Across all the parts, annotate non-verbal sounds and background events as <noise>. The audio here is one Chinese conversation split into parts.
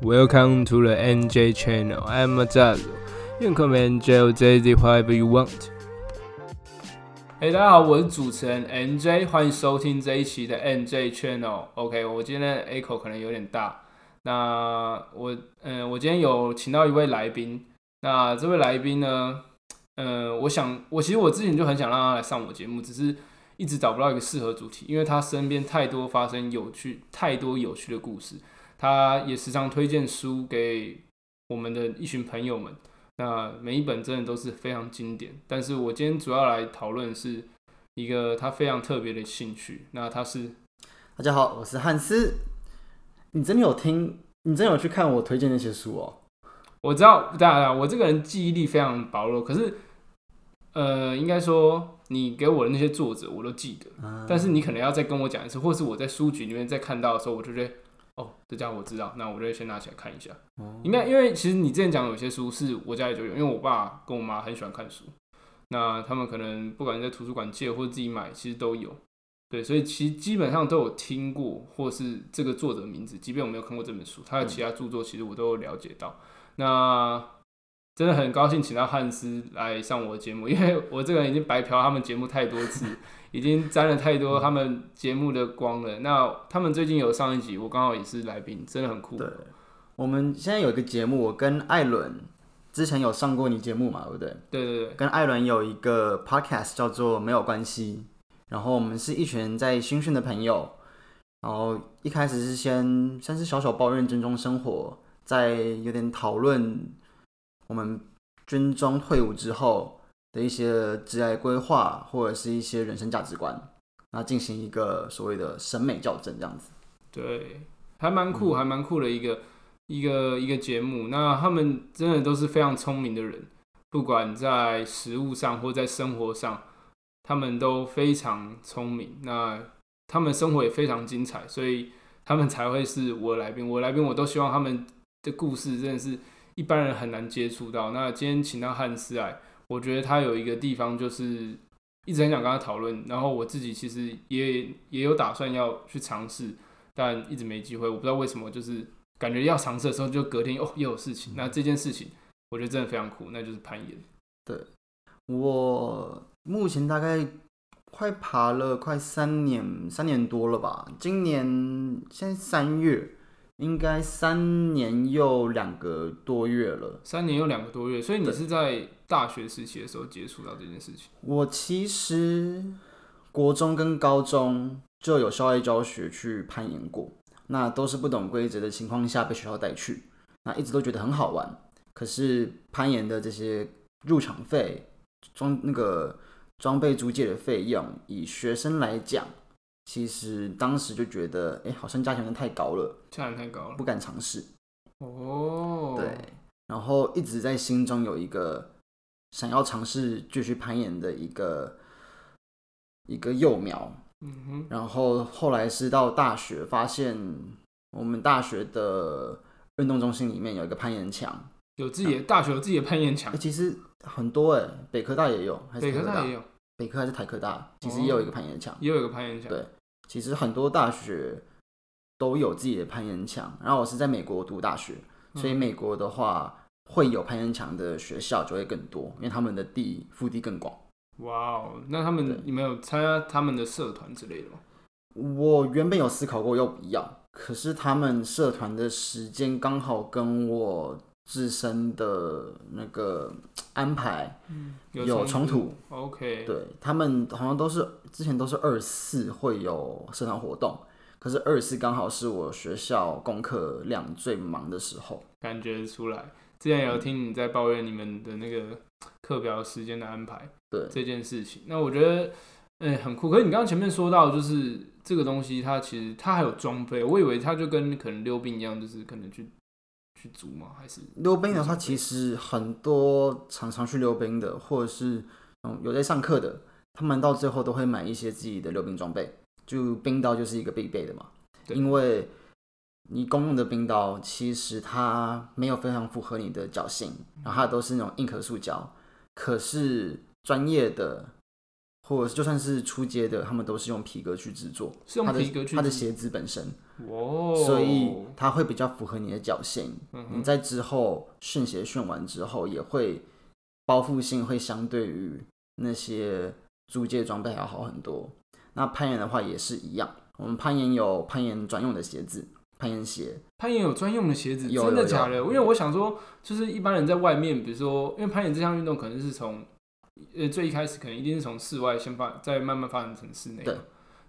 Welcome to the NJ channel. I'm Mazazo. You can call me NJ or JZ whatever you want. 哎、大家好，我是主持人 NJ，欢迎收听这一期的 NJ Channel。OK，我今天的 echo 可能有点大。那我，嗯、我今天有请到一位来宾。那这位来宾呢，呃，我想，我其实我之前就很想让他来上我节目，只是一直找不到一个适合主题，因为他身边太多发生有趣、太多有趣的故事。他也时常推荐书给我们的一群朋友们。那每一本真的都是非常经典，但是我今天主要来讨论是一个他非常特别的兴趣。那他是大家好，我是汉斯。你真的有听？你真的有去看我推荐那些书哦？我知道，当然我这个人记忆力非常薄弱，可是呃，应该说你给我的那些作者我都记得，啊但是你可能要再跟我讲一次，或是我在书局里面再看到的时候，我就觉得哦，这家伙我知道，那我就先拿起来看一下。哦应该因为其实你之前讲的有些书是我家里就有，因为我爸跟我妈很喜欢看书，那他们可能不管在图书馆借或者自己买，其实都有。对，所以其实基本上都有听过，或是这个作者的名字，即便我没有看过这本书，他的其他著作其实我都有了解到。那真的很高兴请到汉斯来上我的节目，<laughs> 因为我这个人已经白嫖他们节目太多次，<laughs> 已经沾了太多他们节目的光了。那他们最近有上一集，我刚好也是来宾，真的很酷。对，我们现在有一个节目，我跟艾伦之前有上过你节目嘛，对不对？对对对，跟艾伦有一个 podcast 叫做《没有关系》，然后我们是一群在新训的朋友，然后一开始是先先是小小抱怨军中生活，在有点讨论我们军中退伍之后的一些职业规划，或者是一些人生价值观，那进行一个所谓的审美校正这样子。对，还蛮酷，还蛮酷的一个一个一个节目。那他们真的都是非常聪明的人，不管在食物上或在生活上，他们都非常聪明。那他们生活也非常精彩，所以他们才会是我的来宾。我的来宾我都希望他们的故事真的是一般人很难接触到。那今天请到汉斯来，我觉得他有一个地方就是一直很想跟他讨论，然后我自己其实也也有打算要去尝试。但一直没机会，我不知道为什么，就是感觉要尝试的时候，就隔天哦又有事情。那这件事情，我觉得真的非常酷，那就是攀岩。对我目前大概快爬了快三年，三年多了吧。今年现在三月，应该三年又两个多月了。三年又两个多月，所以你是在大学时期的时候接触到这件事情。我其实国中跟高中就有校外教学去攀岩过，那都是不懂规则的情况下被学校带去，那一直都觉得很好玩。可是攀岩的这些入场费、装那个装备租借的费用，以学生来讲，其实当时就觉得，哎、好像价钱太高了，价钱太高了。不敢尝试。哦，对，然后一直在心中有一个想要尝试继续攀岩的一个一个幼苗。嗯哼，然后后来是到大学，发现我们大学的运动中心里面有一个攀岩墙，有自己的大学有自己的攀岩墙哎，，其实很多哎，北科大也有，还是北台科大科大也有，北科还是台科大，其实也有一个攀岩墙。也有一个攀岩墙。对其实很多大学都有自己的攀岩墙，然后我是在美国读大学，所以嗯美国的话会有攀岩墙的学校就会更多，因为他们的地腹地更广。哇哦，那他们对你们有参加他们的社团之类的吗？我原本有思考过要不要，可是他们社团的时间刚好跟我自身的那个安排有冲突。OK，对他们好像都是之前都是二四会有社团活动，可是二四刚好是我学校功课量最忙的时候。感觉出来。之前有听你在抱怨你们的那个课表时间的安排，对这件事情，那我觉得，嗯、很酷。可是你刚刚前面说到，就是这个东西，它其实它还有装备，我以为它就跟可能溜冰一样，就是可能去去租吗？还是溜冰的话，其实很多常常去溜冰的，或者是嗯有在上课的，他们到最后都会买一些自己的溜冰装备。就冰刀就是一个必备的嘛，对因为你公用的冰刀其实它没有非常符合你的脚型，然后它都是那种硬壳塑胶。可是专业的或者就算是出街的，他们都是用皮革去制作，是用皮革去它的制鞋子本身，哦，所以它会比较符合你的脚型。你在之后训鞋训完之后，也会包覆性会相对于那些租借装备还要好很多。那攀岩的话也是一样，我们攀岩有攀岩专用的鞋子，攀岩鞋。攀岩有专用的鞋子，真的假的？因为我想说，就是一般人在外面，比如说，因为攀岩这项运动可能是从呃最一开始可能一定是从室外先发，再慢慢发展成室内，对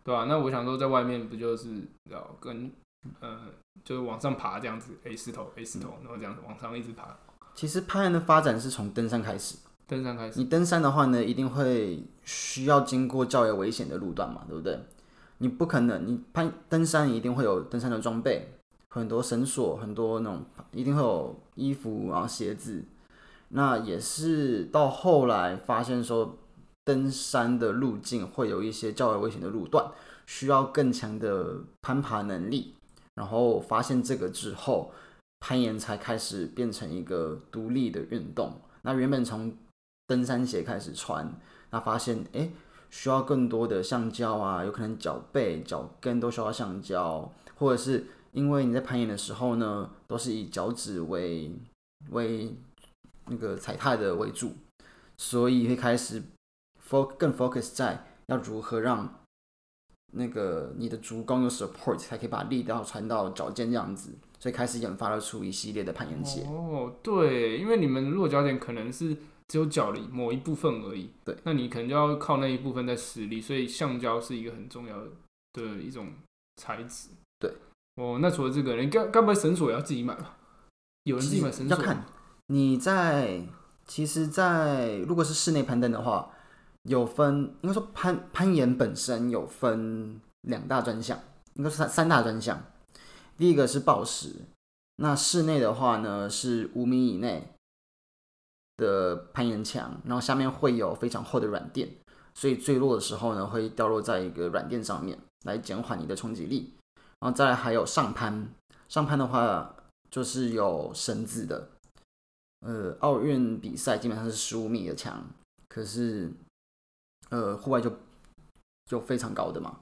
对吧、那我想说，在外面不就是要跟呃就是往上爬这样子，A 石头 A 石头，然后这样子往上一直爬，其实攀岩的发展是从登山开始。登山开始，你登山的话呢，一定会需要经过较为危险的路段嘛，对不对？你不可能，你攀登山一定会有登山的装备，很多绳索，很多那种，一定会有衣服，然后鞋子。那也是到后来发现说，登山的路径会有一些较为危险的路段，需要更强的攀爬能力。然后发现这个之后，攀岩才开始变成一个独立的运动。那原本从登山鞋开始穿，那发现、诶需要更多的橡胶啊，有可能脚背、脚跟都需要橡胶，或者是因为你在攀岩的时候呢，都是以脚趾为为那个踩踏的为主，所以会开始 fo 更 focus 在要如何让那个你的足弓有 support，才可以把力道传到脚尖这样子，所以开始研发了出一系列的攀岩鞋。哦，对，因为你们落脚点可能是只有脚的某一部分而已，对，那你可能就要靠那一部分在施力，所以橡胶是一个很重要的的一种材质。对，哦，那除了这个，你该该不会绳索也要自己买吧？有人自己买绳索？要看你在，其实在，如果是室内攀登的话，有分，应该说攀攀岩本身有分两大专项，应该是三三大专项。第一个是抱石，那室内的话呢是五米以内的攀岩墙，然后下面会有非常厚的软垫，所以坠落的时候呢会掉落在一个软垫上面，来减缓你的冲击力。然后再来还有上攀，上攀的话就是有绳子的，呃，奥运比赛基本上是十五米的墙，可是呃户外就就非常高的嘛。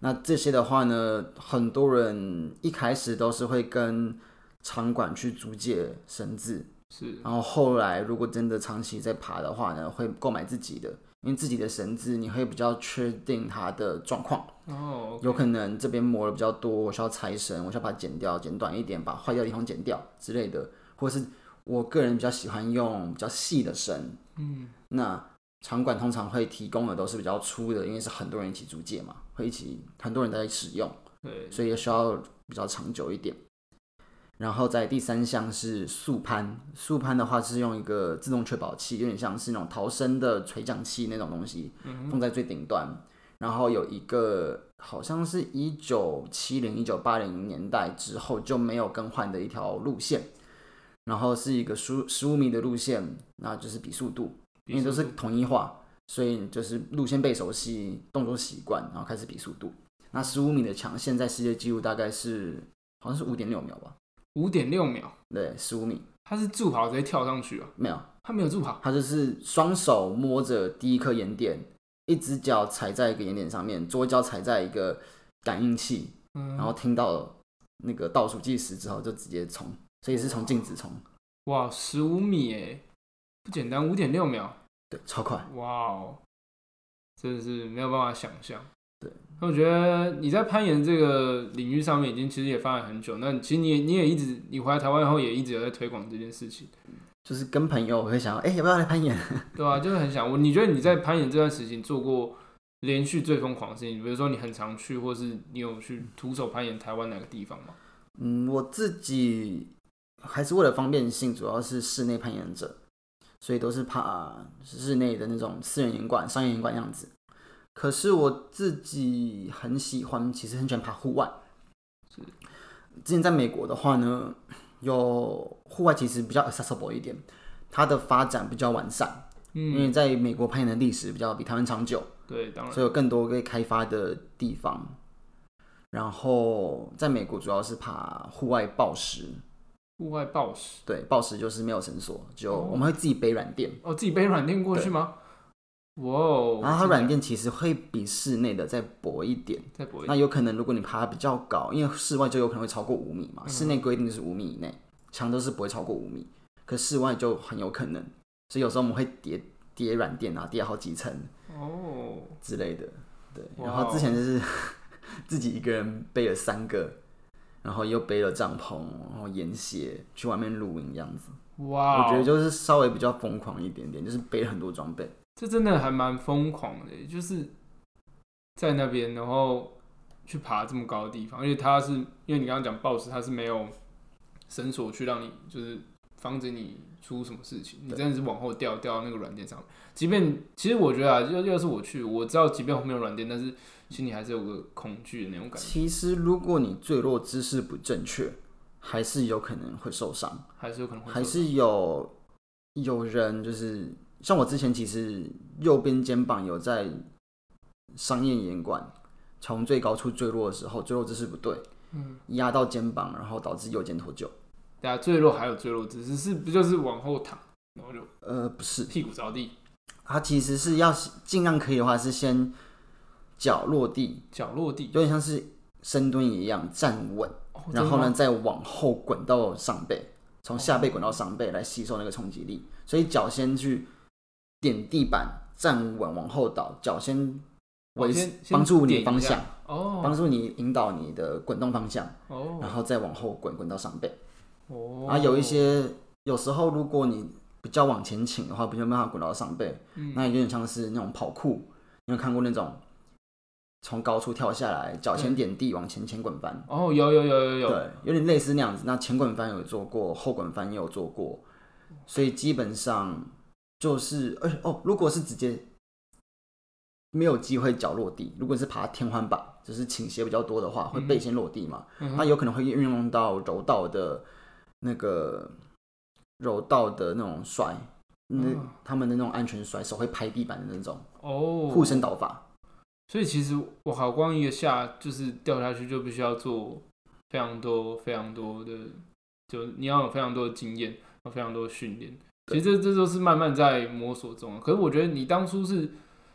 那这些的话呢，很多人一开始都是会跟场馆去租借绳子，是然后后来如果真的长期在爬的话呢，会购买自己的，因为自己的绳子你会比较确定它的状况。哦，有可能这边磨的比较多，我需要拆绳，我需要把它剪掉，剪短一点，把坏掉的地方剪掉之类的，或者是我个人比较喜欢用比较细的绳，嗯，那场馆通常会提供的都是比较粗的，因为是很多人一起租借嘛，会一起很多人在使用，对，所以也需要比较长久一点。然后在第三项是速攀，速攀的话是用一个自动确保器，有点像是那种逃生的垂降器那种东西，嗯放在最顶端，然后有一个好像是一九七零、一九八零年代之后就没有更换的一条路线，然后是一个十十五米的路线，那就是比速度，因为都是统一化，所以就是路线背熟悉，动作习惯，然后开始比速度。那十五米的墙，现在世界纪录大概是好像是五点六秒吧？五点六秒，对，十五米。他是助跑直接跳上去啊，没有，他没有助跑，他就是双手摸着第一颗岩点，一只脚踩在一个岩点上面，左脚踩在一个感应器，嗯，然后听到那个倒数计时之后就直接冲，所以是从静止冲，哇，十五米诶，不简单，五点六秒，对，超快。哇哦，真的是没有办法想象。对，那我觉得你在攀岩这个领域上面已经其实也发展很久，那其实你也你也一直你回来台湾后也一直有在推广这件事情，就是跟朋友会想要，哎、要不要来攀岩？<laughs> 对啊、就是很想我，你觉得你在攀岩这段时间做过连续最疯狂的事情，比如说你很常去，或是你有去徒手攀岩台湾哪个地方吗？嗯，我自己还是为了方便性，主要是室内攀岩者，所以都是爬室内的那种私人岩馆、商业岩馆样子。可是我自己很喜欢，其实很喜欢爬户外。是之前在美国的话呢，有户外其实比较 accessible 一点，它的发展比较完善，因为嗯，在美国攀岩的历史比较比台湾长久。对，当然所以有更多可以开发的地方。然后在美国主要是爬户外抱石，户外暴食对，暴食就是没有绳索，就哦我们会自己背软垫，哦，自己背软垫过去吗？哇哦，然后它软垫其实会比室内的再薄一点。再薄一点，那有可能如果你爬得比较高，因为室外就有可能会超过五米嗯嘛，室内规定是五米以内，墙都是不会超过五米，可室外就很有可能，所以有时候我们会叠叠软垫啊，叠好几层哦，之类的。对，然后之前就是 <laughs> 自己一个人背了三个，然后又背了帐篷，然后沿鞋去外面露营这样子。哇哦，我觉得就是稍微比较疯狂一点点，就是背了很多装备。这真的还蛮疯狂的，就是在那边，然后去爬这么高的地方，而且它是因为你刚刚讲 BOSS，它是没有绳索去让你就是防止你出什么事情，你对真的是往后掉掉到那个软垫上面。即便其实我觉得啊，要要是我去，我知道即便后面有软垫，但是心里还是有个恐惧的那种感觉，其实如果你坠落姿势不正确，还是有可能会受伤。还是有可能会还是有有人就是像我之前其实右边肩膀有在商业严管从最高处坠落的时候，坠落姿势不对，嗯，压到肩膀，然后导致右肩脱臼。对啊，坠落还有坠落姿势，是不就是往后躺，然后就呃，不是，屁股着地，它其实是要尽量可以的话是先脚落地，脚落地，有点像是深蹲一样站稳，哦然后？呢再往后滚到上背，从下背滚到上背来吸收那个冲击力。所以脚先去点地板，站稳往后倒，脚先先先帮助你方向，哦帮助你引导你的滚动方向，哦然后再往后滚，滚到上背。哦，然后有一些有时候如果你比较往前倾的话，比较没办法滚到上背，嗯。那有点像是那种跑酷，你有看过那种从高处跳下来，脚前点地往前前滚翻？哦，有有有有有，对，有点类似那样子。那前滚翻有做过，后滚翻也有做过，所以基本上就是，而且哦，如果是直接没有机会脚落地，如果是爬天花板，就是倾斜比较多的话，会背先落地嘛，嗯那有可能会运用到柔道的那个柔道的那种摔。那嗯他们的那种安全摔，手会拍地板的那种哦，护身倒法，所以其实我好光一个下就是掉下去，就必须要做非常多非常多的，就你要有非常多的经验，有非常多的训练。其实这这都是慢慢在摸索中啊。可是我觉得你当初是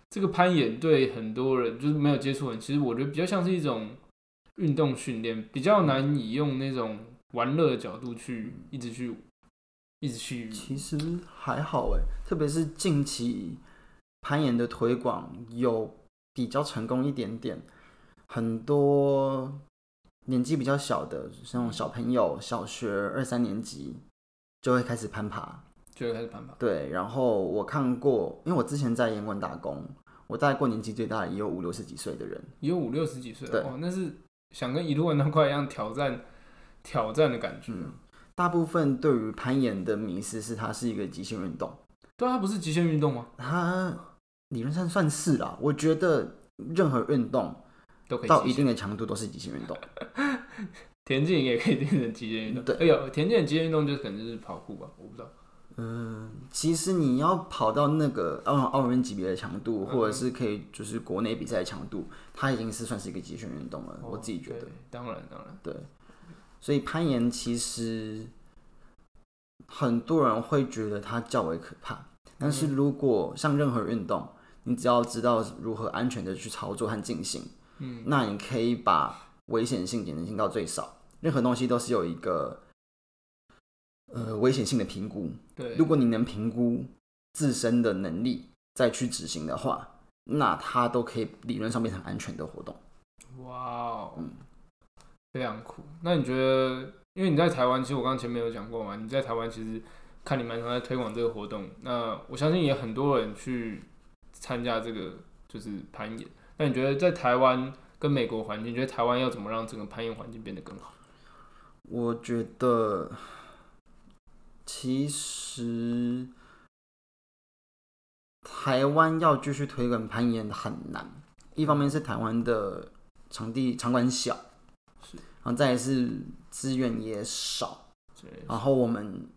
这个攀岩，对很多人就是没有接触人，其实我觉得比较像是一种运动训练，比较难以用那种玩乐的角度去一直去一直去。其实还好哎，特别是近期攀岩的推广有比较成功一点点，很多年纪比较小的，像小朋友，小学二三年级就会开始攀爬。就会开始攀爬。对，然后我看过，因为我之前在岩馆打工，我大概过年纪最大的也有五六十几岁的人。也有五六十几岁对哦，那是想跟一路玩那块一样挑战挑战的感觉。嗯，大部分对于攀岩的迷思是它是一个极限运动，对啊，它不是极限运动吗？它理论上算是啦。我觉得任何运动都可以到一定的强度都是极限运动。<laughs> 田径也可以变成极限运动。对哎呦，田径的极限运动就可能就是跑酷吧，我不知道。嗯，其实你要跑到那个奥奥运级别的强度，或者嗯是可以就是国内比赛的强度，它已经是算是一个极限运动了。我自己觉得当然当然，对。所以攀岩其实很多人会觉得它较为可怕，但是如果像任何运动，你只要知道如何安全的去操作和进行，嗯，那你可以把危险性减轻到最少。任何东西都是有一个呃危险性的评估，对，如果你能评估自身的能力再去执行的话，那它都可以理论上变成安全的活动。哇哦，嗯非常酷。那你觉得，因为你在台湾，其实我刚刚前面有讲过嘛，你在台湾其实看你蛮常在推广这个活动，那我相信也很多人去参加这个就是攀岩。那你觉得在台湾跟美国环境，你觉得台湾要怎么让整个攀岩环境变得更好？我觉得其实台湾要继续推广攀岩很难，一方面是台湾的场地场馆小，是。然后再来是资源也少，然后我们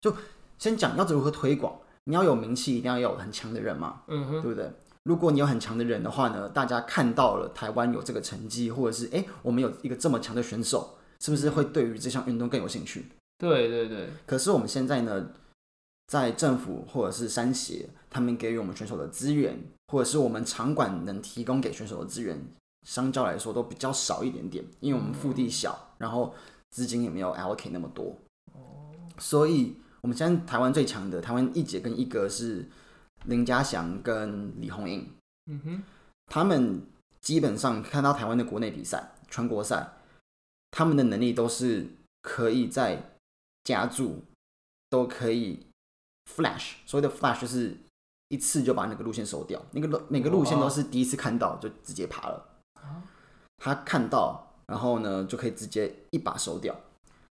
就先讲要如何推广，你要有名气，一定要有很强的人嘛，嗯哼，对不对？如果你有很强的人的话呢，大家看到了台湾有这个成绩，或者是哎，诶我们有一个这么强的选手，是不是会对于这项运动更有兴趣？对对对，可是我们现在呢，在政府或者是山协他们给予我们选手的资源，或者是我们场馆能提供给选手的资源，相较来说都比较少一点点，因为我们腹地小，然后资金也没有 allocate 那么多。所以我们现在台湾最强的台湾一姐跟一哥是林家祥跟李红英，嗯哼，他们基本上看到台湾的国内比赛、全国赛，他们的能力都是可以在加注都可以 flash，所谓的 flash 就是一次就把那个路线收掉，那个路每个路线都是第一次看到就直接爬了。他看到，然后呢就可以直接一把收掉。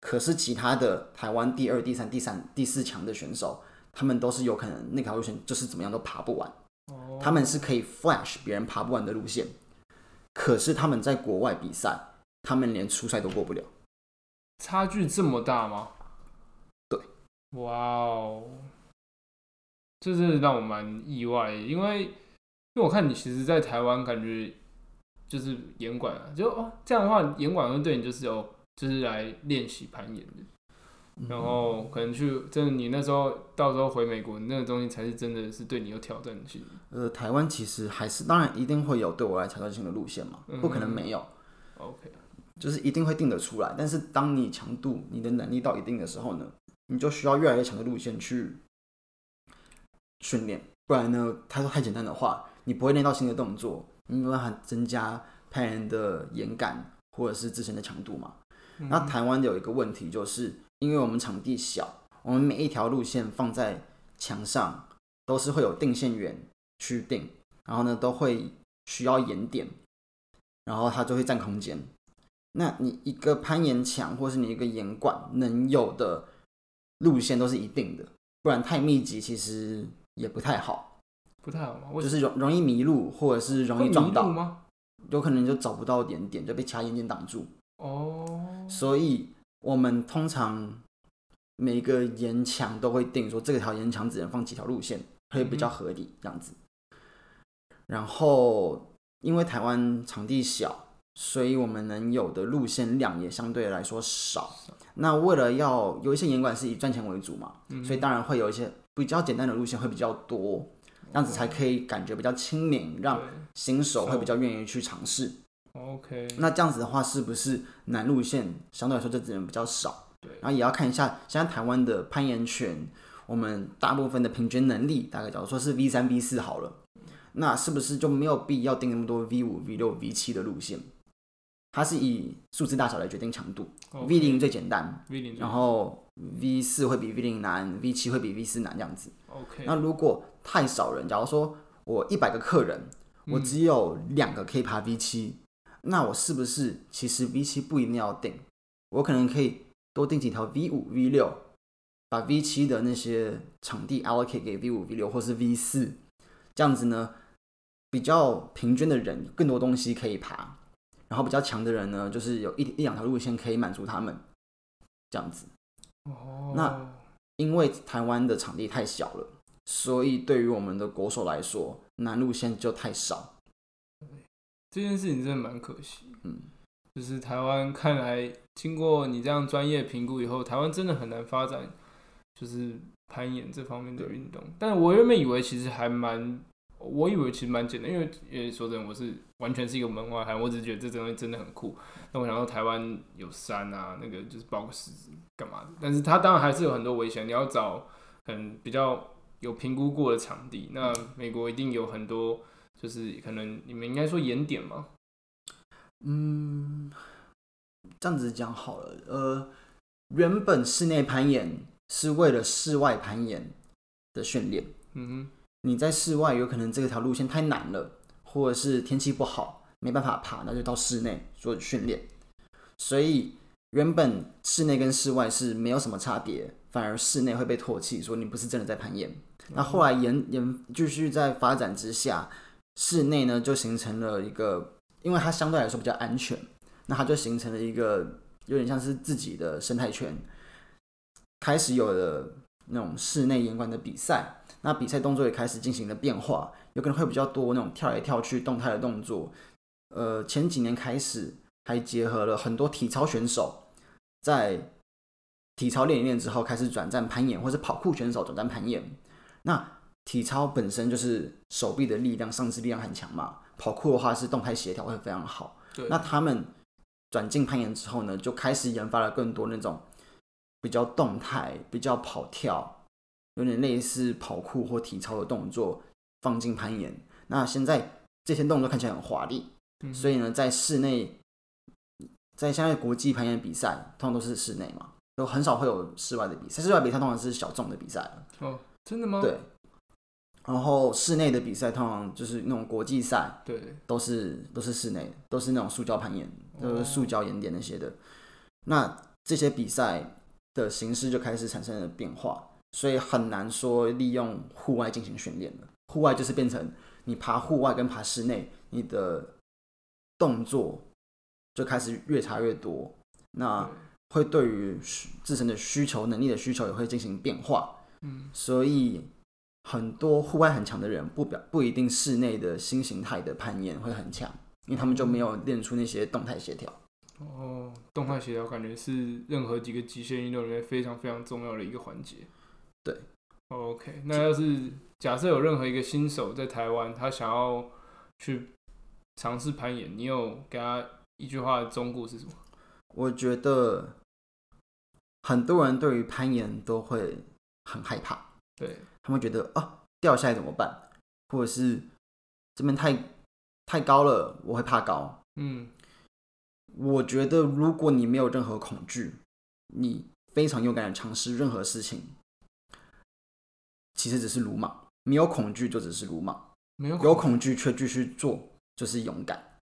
可是其他的台湾第二、第三、第三、第四强的选手，他们都是有可能那条路线就是怎么样都爬不完。哦，他们是可以 flash 别人爬不完的路线，可是他们在国外比赛，他们连初赛都过不了。差距这么大吗？对，哇哦，这真的让我蛮意外，因为因为我看你其实，在台湾感觉就是严管啊，就哦这样的话，严管会对你就是有，就是来练习攀岩的，然后可能去真的你那时候到时候回美国，那个东西才是真的是对你有挑战性。呃，台湾其实还是当然一定会有对我来挑战性的路线嘛，不可能没有，OK，就是一定会定得出来。但是当你强度、你的能力到一定的时候呢，你就需要越来越强的路线去训练，不然呢，他说太简单的话，你不会练到新的动作，你没办法增加攀岩的岩感或者是自身的强度嘛。那台湾有一个问题，就是因为我们场地小，我们每一条路线放在墙上都是会有定线员去定，然后呢都会需要岩点，然后它就会占空间。那你一个攀岩墙或是你一个岩管能有的路线都是一定的，不然太密集其实也不太好，不太好吗？为就是容容易迷路或者是容易撞到，吗？有可能就找不到点点，就被其他岩点挡住。哦，所以我们通常每个岩墙都会定说这条岩墙只能放几条路线，会比较合理这样子。然后因为台湾场地小，所以我们能有的路线量也相对来说少。那为了要有一些严管是以赚钱为主嘛，所以当然会有一些比较简单的路线会比较多，这样子才可以感觉比较亲民，让新手会比较愿意去尝试。OK，那这样子的话，是不是南路线相对来说就资源比较少？对然后也要看一下现在台湾的攀岩圈，我们大部分的平均能力大概假如说是 V 三 V 四好了，那是不是就没有必要定那么多 V 五 V 六 V 七的路线？它是以数字大小来决定强度 OK，V 零最简单，V 零，然后 V 四会比 V 零难，V 七会比 V 四难这样子。OK，那如果太少人，假如说我一百个客人，我只有两个可以爬 V 七、那我是不是其实 V 七不一定要定？我可能可以多定几条 V 五、V 六，把 V 七的那些场地 allocate 给 V 五、V 六或是 V 四，这样子呢，比较平均的人更多东西可以爬，然后比较强的人呢，就是有一一两条路线可以满足他们，这样子。哦，那因为台湾的场地太小了，所以对于我们的国手来说，南路线就太少。这件事情真的蛮可惜。嗯，就是台湾看来，经过你这样专业评估以后，台湾真的很难发展，就是攀岩这方面的运动。但我原本以为其实还蛮，我以为其实蛮简单，因为因为说真的，我是完全是一个门外汉，我只是觉得这东西真的很酷。那我想到台湾有山啊，那个就是包括石子干嘛的，但是它当然还是有很多危险，你要找很比较有评估过的场地。那美国一定有很多，就是可能你们应该说岩点嘛，嗯，这样子讲好了。呃，原本室内攀岩是为了室外攀岩的训练。嗯哼你在室外有可能这条路线太难了，或者是天气不好没办法爬，那就到室内做训练。所以原本室内跟室外是没有什么差别，反而室内会被唾弃，说你不是真的在攀岩。那后来研研继续在发展之下，室内呢就形成了一个，因为它相对来说比较安全，那它就形成了一个有点像是自己的生态圈，开始有了那种室内严管的比赛。那比赛动作也开始进行了变化，有可能会比较多那种跳来跳去动态的动作。呃，前几年开始还结合了很多体操选手，在体操练一练之后，开始转战攀岩，或是跑酷选手转战攀岩。那体操本身就是手臂的力量、上肢力量很强嘛，跑酷的话是动态协调会非常好。对，那他们转进攀岩之后呢，就开始研发了更多那种比较动态、比较跑跳，有点类似跑酷或体操的动作放进攀岩。那现在这些动作看起来很华丽，嗯所以呢，在室内，在现在国际攀岩比赛，通常都是室内嘛，都很少会有室外的比赛。室外比赛通常是小众的比赛，哦，真的吗？对。然后室内的比赛通常就是那种国际赛，对，都是都是室内，都是那种塑胶攀岩，都哦是塑胶岩点那些的。那这些比赛的形式就开始产生了变化，所以很难说利用户外进行训练了。户外就是变成你爬户外跟爬室内，你的动作就开始越差越多，那会对于自身的需求、能力的需求也会进行变化。嗯，所以很多户外很强的人，不表不一定室内的新形态的攀岩会很强，因为他们就没有练出那些动态协调。哦，动态协调感觉是任何几个极限运动里面非常非常重要的一个环节。对，OK，那要是假设有任何一个新手在台湾，他想要去尝试攀岩，你有给他一句话的忠告是什么？我觉得很多人对于攀岩都会很害怕，对，他们觉得啊掉下来怎么办，或者是这边太太高了，我会怕高。嗯，我觉得如果你没有任何恐惧，你非常勇敢的尝试任何事情，其实只是鲁莽。没有恐惧就只是鲁莽，没有有恐惧却继续做就是勇敢。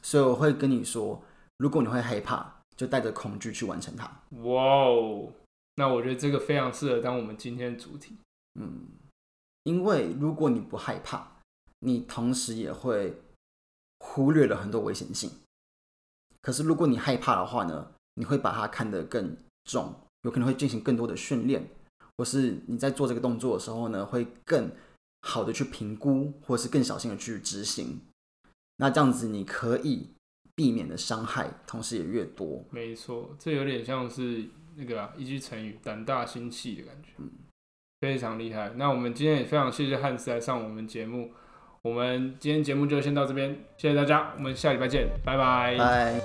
所以我会跟你说，如果你会害怕，就带着恐惧去完成它。哇哦，那我觉得这个非常适合当我们今天的主题。嗯，因为如果你不害怕，你同时也会忽略了很多危险性。可是如果你害怕的话呢，你会把它看得更重，有可能会进行更多的训练，或是你在做这个动作的时候呢，会更好的去评估，或是更小心的去执行。那这样子你可以避免的伤害，同时也越多。没错，这有点像是那个啊，一句成语“胆大心细”的感觉，非常厉害。那我们今天也非常谢谢汉斯来上我们节目，我们今天节目就先到这边，谢谢大家，我们下礼拜见，拜。拜。